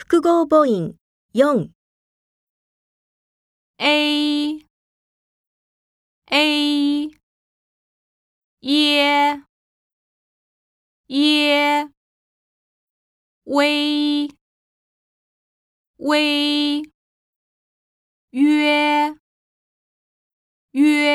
複合母音。4 a a 耶耶微微约约。